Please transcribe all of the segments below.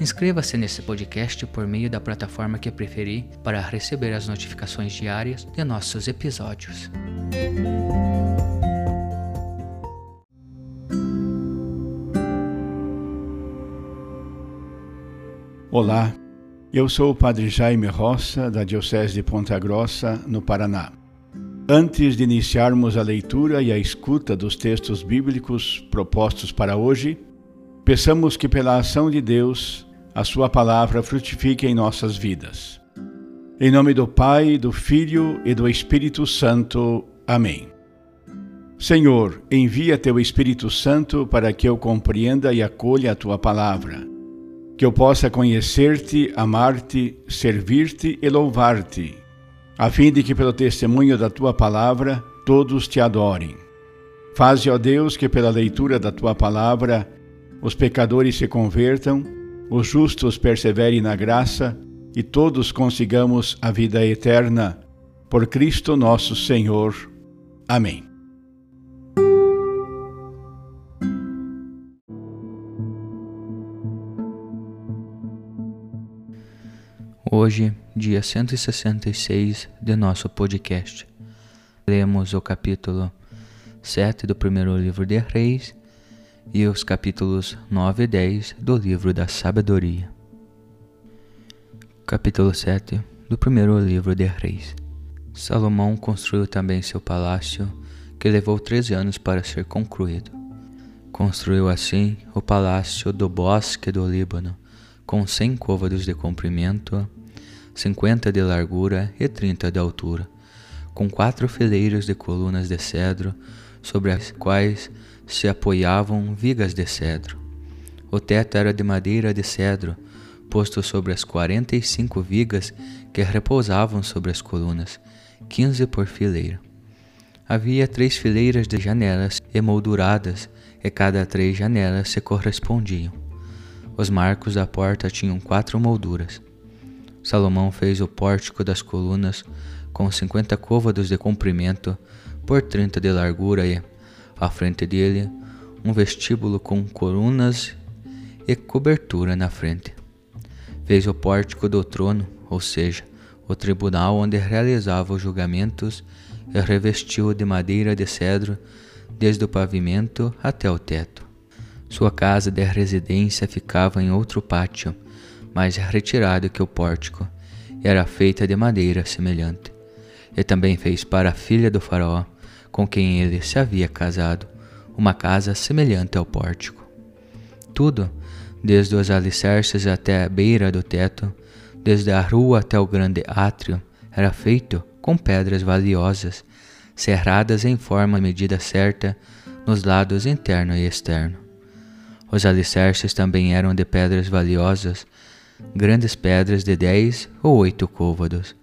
Inscreva-se nesse podcast por meio da plataforma que preferir para receber as notificações diárias de nossos episódios. Olá, eu sou o Padre Jaime Roça, da Diocese de Ponta Grossa, no Paraná. Antes de iniciarmos a leitura e a escuta dos textos bíblicos propostos para hoje, peçamos que, pela ação de Deus, a Sua palavra frutifique em nossas vidas. Em nome do Pai, do Filho e do Espírito Santo. Amém. Senhor, envia Teu Espírito Santo para que eu compreenda e acolha a Tua palavra, que eu possa conhecer-te, amar-te, servir-te e louvar-te, a fim de que, pelo testemunho da Tua palavra, todos te adorem. Faze, ó Deus, que pela leitura da Tua palavra os pecadores se convertam os justos perseverem na graça e todos consigamos a vida eterna. Por Cristo nosso Senhor. Amém. Hoje, dia 166 de nosso podcast, lemos o capítulo 7 do primeiro livro de Reis e os capítulos 9 e 10 do livro da Sabedoria. Capítulo 7 do primeiro livro de Reis. Salomão construiu também seu palácio, que levou 13 anos para ser concluído. Construiu assim o palácio do bosque do Líbano, com 100 côvados de comprimento, 50 de largura e 30 de altura, com quatro fileiras de colunas de cedro, sobre as quais se apoiavam vigas de cedro. O teto era de madeira de cedro, posto sobre as quarenta e cinco vigas que repousavam sobre as colunas, quinze por fileira. Havia três fileiras de janelas emolduradas, e cada três janelas se correspondiam. Os marcos da porta tinham quatro molduras. Salomão fez o pórtico das colunas com cinquenta côvados de comprimento por trinta de largura e, à frente dele, um vestíbulo com colunas e cobertura na frente. Fez o pórtico do trono, ou seja, o tribunal onde realizava os julgamentos, e revestiu de madeira de cedro desde o pavimento até o teto. Sua casa de residência ficava em outro pátio, mais retirado que o pórtico, e era feita de madeira semelhante. E também fez para a filha do faraó com quem ele se havia casado, uma casa semelhante ao pórtico. Tudo, desde os alicerces até a beira do teto, desde a rua até o grande átrio, era feito com pedras valiosas, cerradas em forma medida certa nos lados interno e externo. Os alicerces também eram de pedras valiosas, grandes pedras de dez ou oito côvados.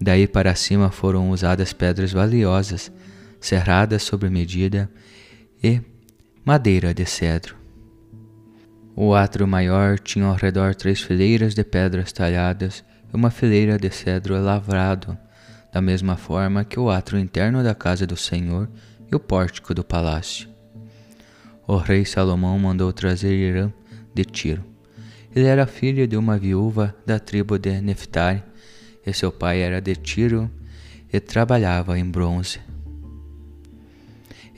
Daí para cima foram usadas pedras valiosas, serrada sobre medida e madeira de cedro. O átrio maior tinha ao redor três fileiras de pedras talhadas e uma fileira de cedro lavrado, da mesma forma que o átrio interno da casa do Senhor e o pórtico do palácio. O rei Salomão mandou trazer Irã de Tiro. Ele era filho de uma viúva da tribo de Neftari, e seu pai era de Tiro e trabalhava em bronze.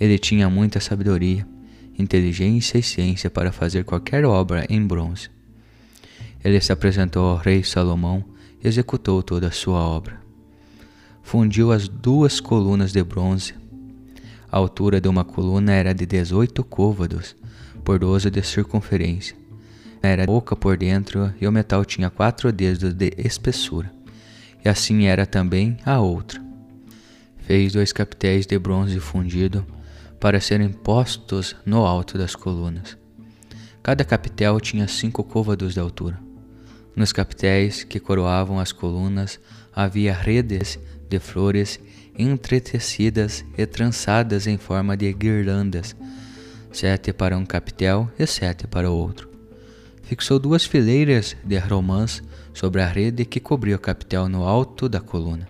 Ele tinha muita sabedoria, inteligência e ciência para fazer qualquer obra em bronze. Ele se apresentou ao rei Salomão e executou toda a sua obra. fundiu as duas colunas de bronze. A altura de uma coluna era de 18 côvados, por 12 de circunferência. Era boca por dentro e o metal tinha quatro dedos de espessura. E assim era também a outra. Fez dois capitéis de bronze fundido para serem postos no alto das colunas. Cada capitel tinha cinco côvados de altura. Nos capitéis que coroavam as colunas havia redes de flores entretecidas e trançadas em forma de guirlandas, sete para um capitel e sete para o outro. Fixou duas fileiras de romãs sobre a rede que cobria o capitel no alto da coluna.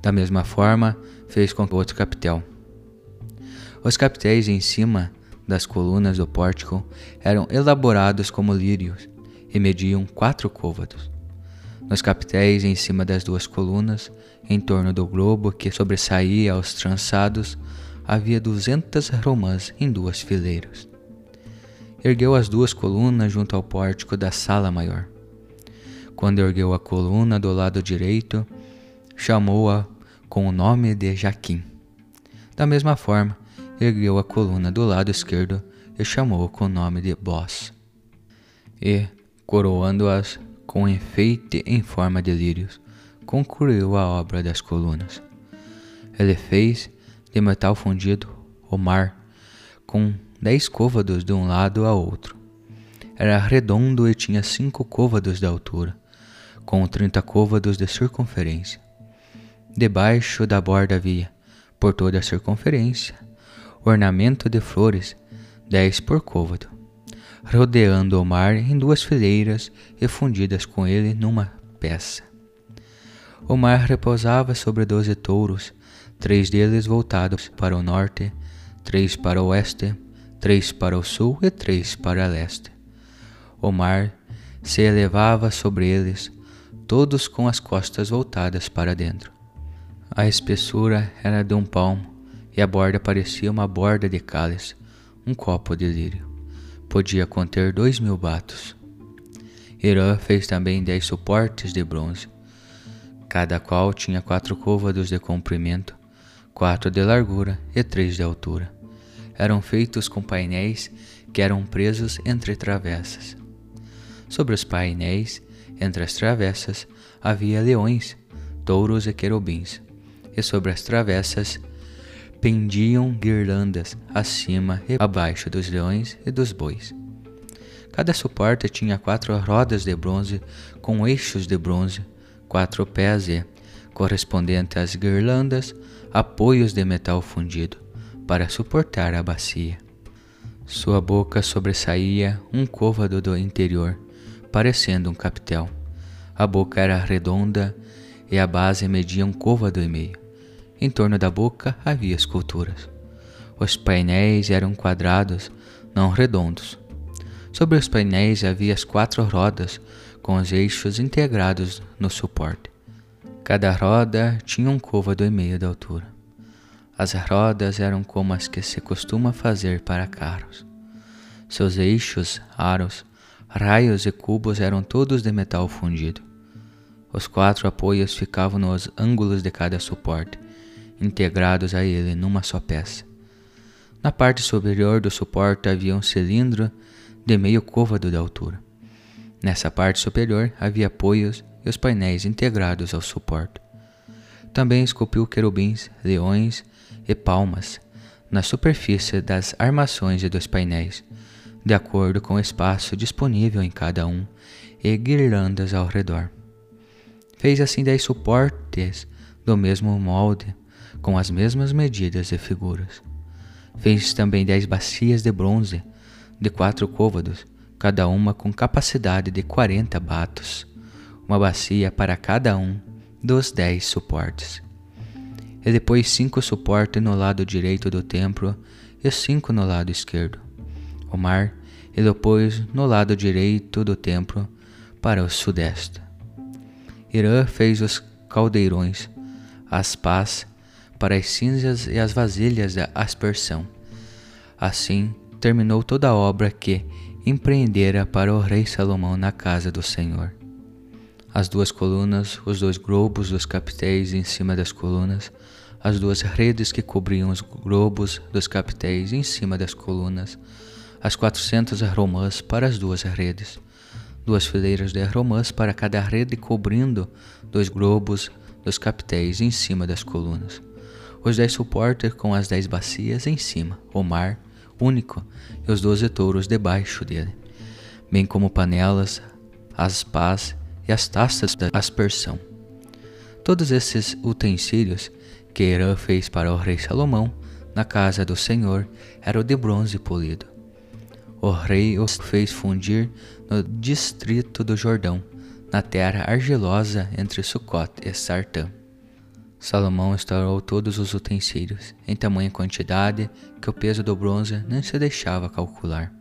Da mesma forma, fez com o outro capitel. Os capitéis em cima das colunas do pórtico eram elaborados como lírios e mediam quatro côvados. Nos capitéis em cima das duas colunas, em torno do globo que sobressaía aos trançados, havia duzentas romãs em duas fileiras. Ergueu as duas colunas junto ao pórtico da sala maior. Quando ergueu a coluna do lado direito, chamou-a com o nome de Jaquim. Da mesma forma, ergueu a coluna do lado esquerdo e chamou com o nome de Boss. E, coroando-as com enfeite em forma de lírios, concluiu a obra das colunas. Ele fez de metal fundido o mar, com dez côvados de um lado a outro. Era redondo e tinha cinco côvados de altura, com trinta côvados de circunferência. Debaixo da borda havia, por toda a circunferência, ornamento de flores, dez por côvado, rodeando o mar em duas fileiras e fundidas com ele numa peça. O mar repousava sobre doze touros, três deles voltados para o norte, três para o oeste, três para o sul e três para o leste. O mar se elevava sobre eles, todos com as costas voltadas para dentro. A espessura era de um palmo, e a borda parecia uma borda de cálice, um copo de lírio. Podia conter dois mil batos. Irã fez também dez suportes de bronze, cada qual tinha quatro côvados de comprimento, quatro de largura e três de altura. Eram feitos com painéis que eram presos entre travessas. Sobre os painéis, entre as travessas, havia leões, touros e querubins, e sobre as travessas pendiam guirlandas acima e abaixo dos leões e dos bois. Cada suporte tinha quatro rodas de bronze com eixos de bronze, quatro pés e, correspondente às guirlandas, apoios de metal fundido para suportar a bacia. Sua boca sobressaía um côvado do interior, parecendo um capitel. A boca era redonda e a base media um côvado e meio. Em torno da boca havia esculturas. Os painéis eram quadrados, não redondos. Sobre os painéis havia as quatro rodas com os eixos integrados no suporte. Cada roda tinha um côvado e meio de altura. As rodas eram como as que se costuma fazer para carros. Seus eixos, aros, raios e cubos eram todos de metal fundido. Os quatro apoios ficavam nos ângulos de cada suporte, integrados a ele numa só peça. Na parte superior do suporte havia um cilindro de meio côvado de altura. Nessa parte superior havia apoios e os painéis integrados ao suporte. Também esculpiu querubins, leões e palmas na superfície das armações e dos painéis, de acordo com o espaço disponível em cada um e guirlandas ao redor. Fez assim dez suportes do mesmo molde com as mesmas medidas e figuras. Fez também dez bacias de bronze, de quatro côvados, cada uma com capacidade de quarenta batos, uma bacia para cada um dos dez suportes. E depois cinco suportes no lado direito do templo e cinco no lado esquerdo. O mar ele pôs no lado direito do templo para o sudeste. Irã fez os caldeirões, as pás para as cinzas e as vasilhas da aspersão. Assim terminou toda a obra que empreendera para o rei Salomão na casa do Senhor. as duas colunas, os dois globos dos capitéis em cima das colunas, as duas redes que cobriam os globos dos capitéis em cima das colunas, as quatrocentas romãs para as duas redes, duas fileiras de romãs para cada rede cobrindo dois globos dos capitéis em cima das colunas, os dez suportes com as dez bacias em cima, o mar único e os doze touros debaixo dele, bem como panelas, as pás e as taças da aspersão. Todos esses utensílios que Herã fez para o rei Salomão na casa do Senhor eram de bronze polido. O rei os fez fundir no distrito do Jordão, na terra argilosa entre Sucote e Sartã. Salomão instaurou todos os utensílios, em tamanha quantidade que o peso do bronze nem se deixava calcular.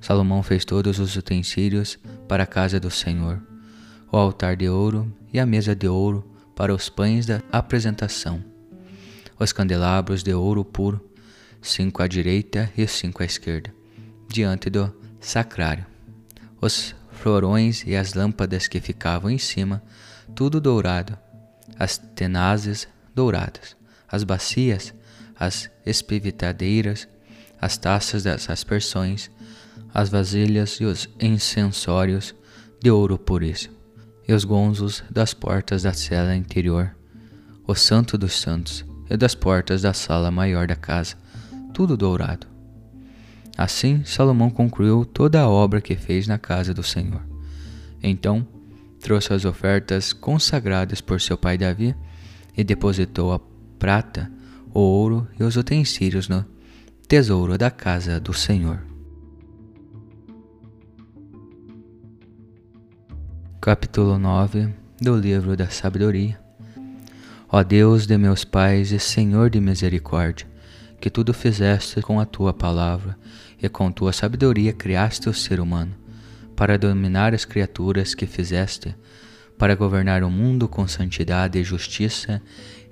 Salomão fez todos os utensílios para a casa do Senhor, o altar de ouro e a mesa de ouro para os pães da apresentação, os candelabros de ouro puro, cinco à direita e cinco à esquerda, diante do sacrário, os florões e as lâmpadas que ficavam em cima, tudo dourado, as tenazes douradas, as bacias, as espivitadeiras, as taças das aspersões, as vasilhas e os incensórios de ouro puríssimo, e os gonzos das portas da cela interior, o santo dos santos e das portas da sala maior da casa, tudo dourado. Assim Salomão concluiu toda a obra que fez na casa do Senhor. Então trouxe as ofertas consagradas por seu pai Davi e depositou a prata, o ouro e os utensílios no tesouro da casa do Senhor. Capítulo 9 do Livro da Sabedoria Ó Deus de meus pais e Senhor de misericórdia, que tudo fizeste com a tua palavra e com tua sabedoria criaste o ser humano para dominar as criaturas que fizeste, para governar o mundo com santidade e justiça,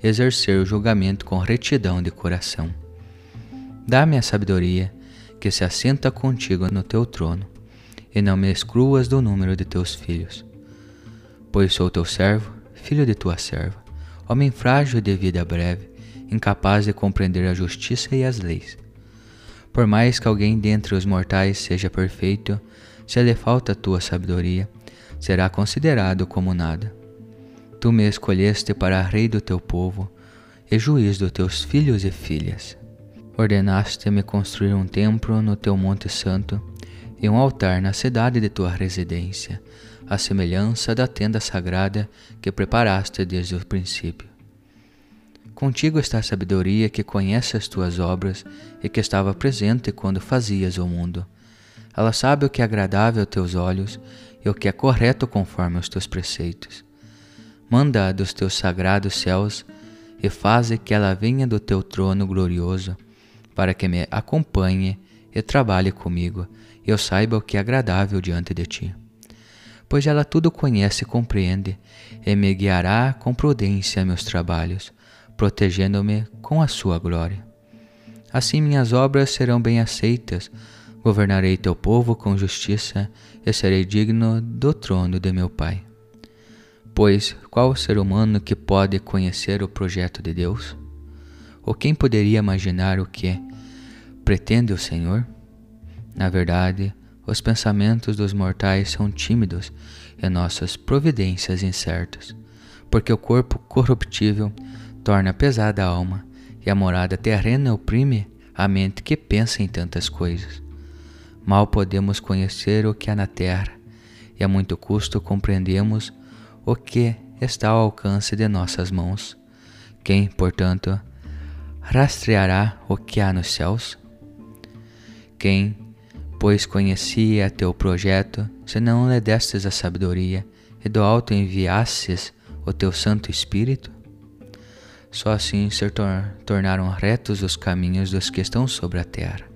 exercer o julgamento com retidão de coração. Dá-me a sabedoria que se assenta contigo no teu trono, e não me excluas do número de teus filhos. Pois sou teu servo, filho de tua serva, homem frágil de vida breve, incapaz de compreender a justiça e as leis. Por mais que alguém dentre os mortais seja perfeito, se lhe falta tua sabedoria, será considerado como nada. Tu me escolheste para rei do teu povo e juiz dos teus filhos e filhas. Ordenaste-me construir um templo no teu monte santo e um altar na cidade de tua residência, à semelhança da tenda sagrada que preparaste desde o princípio. Contigo está a sabedoria que conhece as tuas obras e que estava presente quando fazias o mundo ela sabe o que é agradável aos teus olhos e o que é correto conforme os teus preceitos. Manda dos teus sagrados céus e faze que ela venha do teu trono glorioso, para que me acompanhe e trabalhe comigo, e eu saiba o que é agradável diante de ti. Pois ela tudo conhece e compreende, e me guiará com prudência a meus trabalhos, protegendo-me com a sua glória. Assim minhas obras serão bem aceitas, Governarei teu povo com justiça e serei digno do trono de meu Pai. Pois qual ser humano que pode conhecer o projeto de Deus? Ou quem poderia imaginar o que pretende o Senhor? Na verdade, os pensamentos dos mortais são tímidos e nossas providências incertas, porque o corpo corruptível torna pesada a alma e a morada terrena oprime a mente que pensa em tantas coisas. Mal podemos conhecer o que há na terra, e a muito custo compreendemos o que está ao alcance de nossas mãos. Quem, portanto, rastreará o que há nos céus? Quem, pois conhecia teu projeto, se não lhe destes a sabedoria e do alto enviasses o teu Santo Espírito? Só assim se tornaram retos os caminhos dos que estão sobre a terra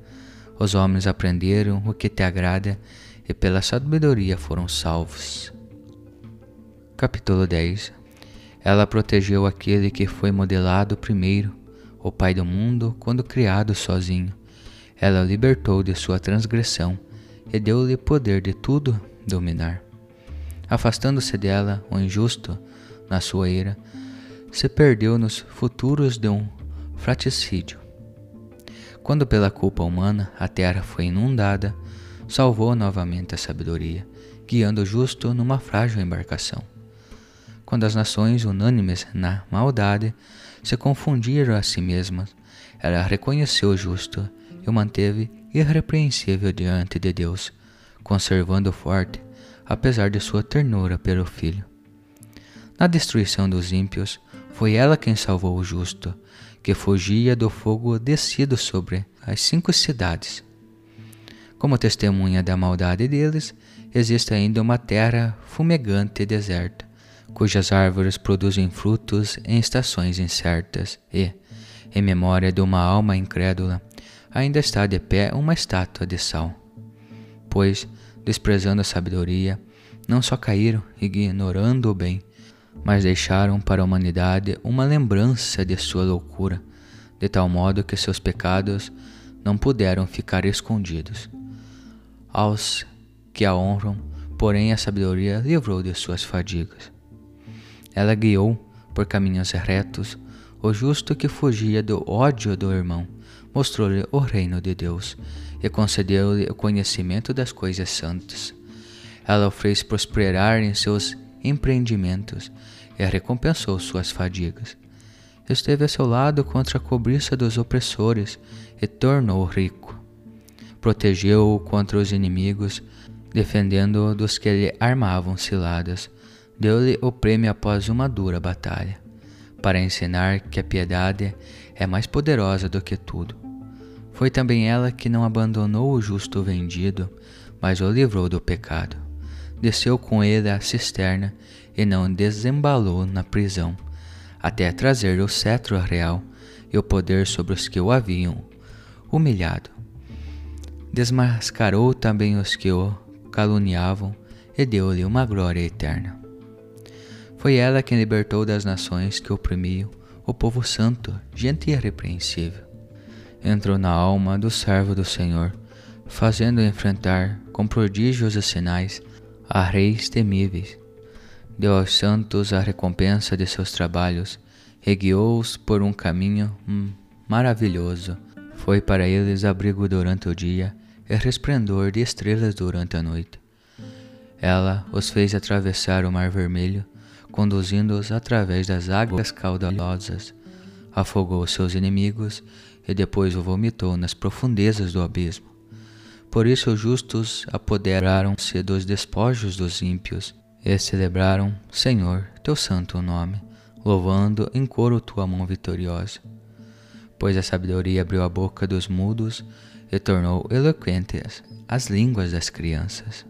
os homens aprenderam o que te agrada e pela sabedoria foram salvos. Capítulo 10 Ela protegeu aquele que foi modelado primeiro, o Pai do mundo, quando criado sozinho. Ela libertou de sua transgressão e deu-lhe poder de tudo dominar. Afastando-se dela, o injusto, na sua ira, se perdeu nos futuros de um fraticídio. Quando pela culpa humana a terra foi inundada, salvou novamente a sabedoria, guiando o justo numa frágil embarcação. Quando as nações, unânimes na maldade, se confundiram a si mesmas, ela reconheceu o justo e o manteve irrepreensível diante de Deus, conservando-o forte, apesar de sua ternura pelo filho. Na destruição dos ímpios, foi ela quem salvou o justo, que fugia do fogo descido sobre as cinco cidades. Como testemunha da maldade deles, existe ainda uma terra fumegante e deserta, cujas árvores produzem frutos em estações incertas e, em memória de uma alma incrédula, ainda está de pé uma estátua de sal. Pois, desprezando a sabedoria, não só caíram ignorando o bem, mas deixaram para a humanidade uma lembrança de sua loucura, de tal modo que seus pecados não puderam ficar escondidos. Aos que a honram, porém a sabedoria livrou de suas fadigas. Ela guiou por caminhos retos o justo que fugia do ódio do irmão, mostrou-lhe o reino de Deus e concedeu-lhe o conhecimento das coisas santas. Ela o fez prosperar em seus empreendimentos e recompensou suas fadigas. Esteve a seu lado contra a cobiça dos opressores e tornou-o rico. Protegeu-o contra os inimigos, defendendo-o dos que lhe armavam ciladas. Deu-lhe o prêmio após uma dura batalha, para ensinar que a piedade é mais poderosa do que tudo. Foi também ela que não abandonou o justo vendido, mas o livrou do pecado. Desceu com ele à cisterna e não desembalou na prisão, até trazer o cetro real e o poder sobre os que o haviam humilhado. Desmascarou também os que o caluniavam e deu-lhe uma glória eterna. Foi ela quem libertou das nações que oprimiam o povo santo, gente irrepreensível. Entrou na alma do servo do Senhor, fazendo enfrentar com prodígios e sinais a reis temíveis deu aos santos a recompensa de seus trabalhos e guiou-os por um caminho maravilhoso. Foi para eles abrigo durante o dia e resplendor de estrelas durante a noite. Ela os fez atravessar o Mar Vermelho, conduzindo-os através das águas caudalosas, afogou seus inimigos e depois o vomitou nas profundezas do abismo. Por isso os justos apoderaram-se dos despojos dos ímpios e celebraram, Senhor, teu santo nome, louvando em coro tua mão vitoriosa. Pois a sabedoria abriu a boca dos mudos e tornou eloquentes as línguas das crianças.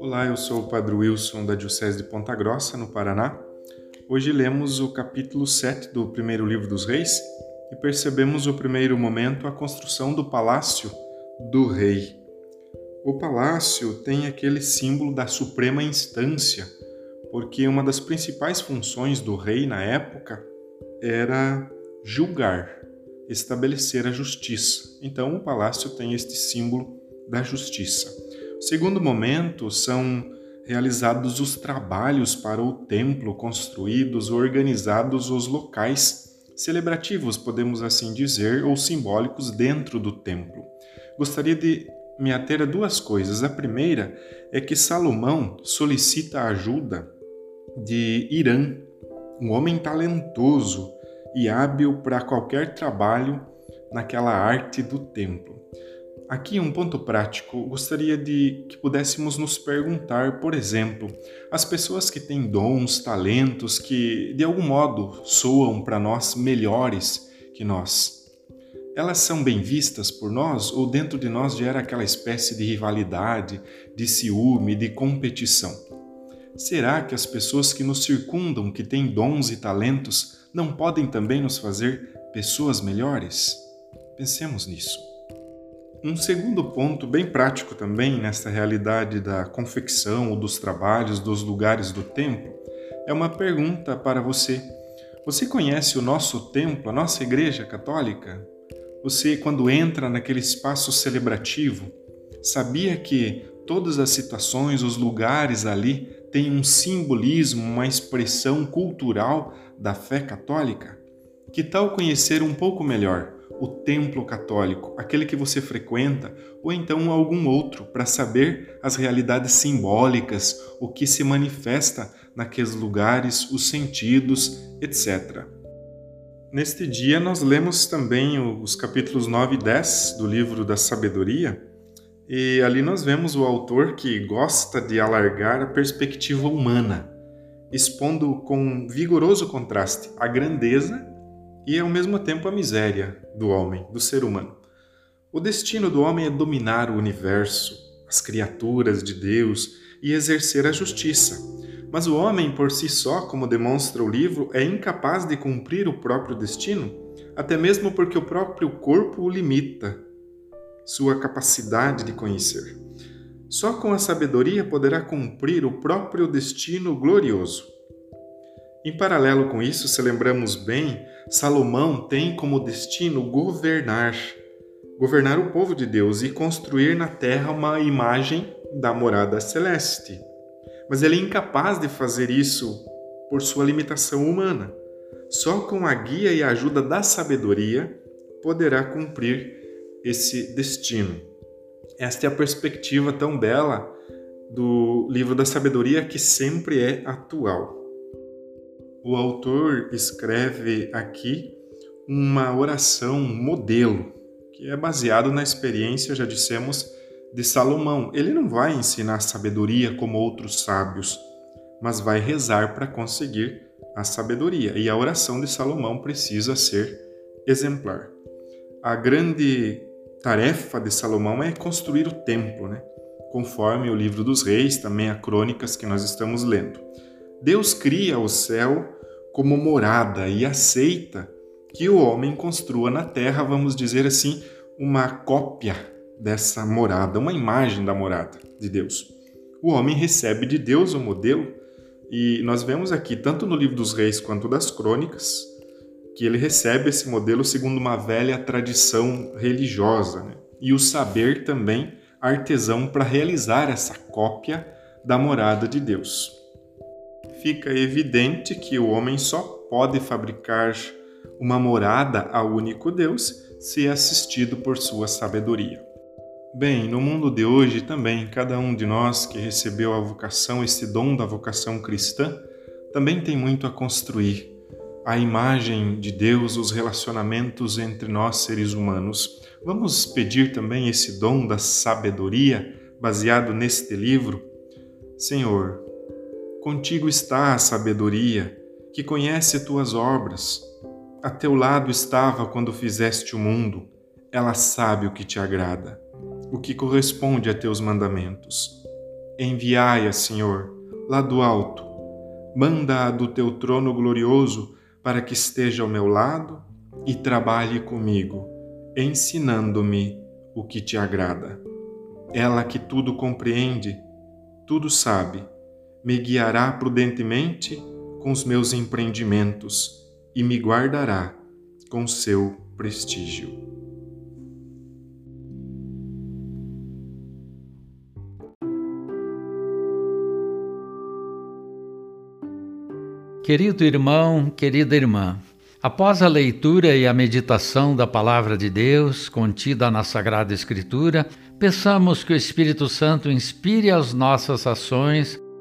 Olá, eu sou o Padre Wilson da Diocese de Ponta Grossa, no Paraná. Hoje lemos o capítulo 7 do primeiro livro dos Reis e percebemos o primeiro momento a construção do palácio do rei. O palácio tem aquele símbolo da suprema instância, porque uma das principais funções do rei na época era julgar, estabelecer a justiça. Então o palácio tem este símbolo da justiça. O segundo momento são realizados os trabalhos para o templo, construídos, organizados os locais celebrativos, podemos assim dizer, ou simbólicos dentro do templo. Gostaria de me ater a duas coisas. A primeira é que Salomão solicita a ajuda de Irã, um homem talentoso e hábil para qualquer trabalho naquela arte do templo. Aqui um ponto prático, gostaria de que pudéssemos nos perguntar, por exemplo, as pessoas que têm dons, talentos que de algum modo soam para nós melhores que nós. Elas são bem vistas por nós ou dentro de nós gera aquela espécie de rivalidade, de ciúme, de competição? Será que as pessoas que nos circundam, que têm dons e talentos, não podem também nos fazer pessoas melhores? Pensemos nisso. Um segundo ponto bem prático também nesta realidade da confecção ou dos trabalhos dos lugares do templo é uma pergunta para você. Você conhece o nosso templo, a nossa igreja católica? Você, quando entra naquele espaço celebrativo, sabia que todas as situações, os lugares ali têm um simbolismo, uma expressão cultural da fé católica? Que tal conhecer um pouco melhor o templo católico, aquele que você frequenta, ou então algum outro, para saber as realidades simbólicas, o que se manifesta naqueles lugares, os sentidos, etc. Neste dia, nós lemos também os capítulos 9 e 10 do livro da Sabedoria, e ali nós vemos o autor que gosta de alargar a perspectiva humana, expondo com vigoroso contraste a grandeza e ao mesmo tempo a miséria do homem, do ser humano. O destino do homem é dominar o universo, as criaturas de Deus e exercer a justiça. Mas o homem por si só, como demonstra o livro, é incapaz de cumprir o próprio destino, até mesmo porque o próprio corpo o limita, sua capacidade de conhecer. Só com a sabedoria poderá cumprir o próprio destino glorioso. Em paralelo com isso, se lembramos bem, Salomão tem como destino governar, governar o povo de Deus e construir na terra uma imagem da morada celeste. Mas ele é incapaz de fazer isso por sua limitação humana. Só com a guia e a ajuda da sabedoria poderá cumprir esse destino. Esta é a perspectiva tão bela do livro da sabedoria que sempre é atual o autor escreve aqui uma oração modelo, que é baseado na experiência, já dissemos, de Salomão. Ele não vai ensinar sabedoria como outros sábios, mas vai rezar para conseguir a sabedoria. E a oração de Salomão precisa ser exemplar. A grande tarefa de Salomão é construir o templo, né? conforme o livro dos reis, também a crônicas que nós estamos lendo. Deus cria o céu como morada e aceita que o homem construa na terra, vamos dizer assim, uma cópia dessa morada, uma imagem da morada de Deus. O homem recebe de Deus o modelo, e nós vemos aqui, tanto no livro dos reis quanto das crônicas, que ele recebe esse modelo segundo uma velha tradição religiosa, né? e o saber também artesão para realizar essa cópia da morada de Deus fica evidente que o homem só pode fabricar uma morada ao único Deus se assistido por sua sabedoria. Bem, no mundo de hoje também, cada um de nós que recebeu a vocação, esse dom da vocação cristã, também tem muito a construir. A imagem de Deus, os relacionamentos entre nós seres humanos. Vamos pedir também esse dom da sabedoria baseado neste livro? Senhor, Contigo está a sabedoria, que conhece tuas obras. A teu lado estava quando fizeste o mundo. Ela sabe o que te agrada, o que corresponde a teus mandamentos. Enviai-a, Senhor, lá do alto. Manda-a do teu trono glorioso para que esteja ao meu lado e trabalhe comigo, ensinando-me o que te agrada. Ela que tudo compreende, tudo sabe me guiará prudentemente com os meus empreendimentos e me guardará com seu prestígio. Querido irmão, querida irmã, após a leitura e a meditação da Palavra de Deus contida na Sagrada Escritura, peçamos que o Espírito Santo inspire as nossas ações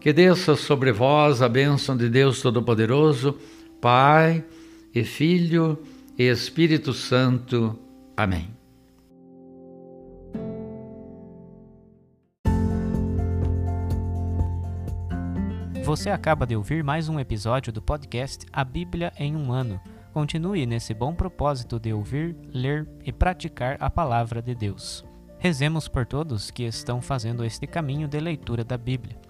Que desça sobre vós a bênção de Deus Todo-Poderoso, Pai e Filho e Espírito Santo. Amém. Você acaba de ouvir mais um episódio do podcast A Bíblia em um Ano. Continue nesse bom propósito de ouvir, ler e praticar a palavra de Deus. Rezemos por todos que estão fazendo este caminho de leitura da Bíblia.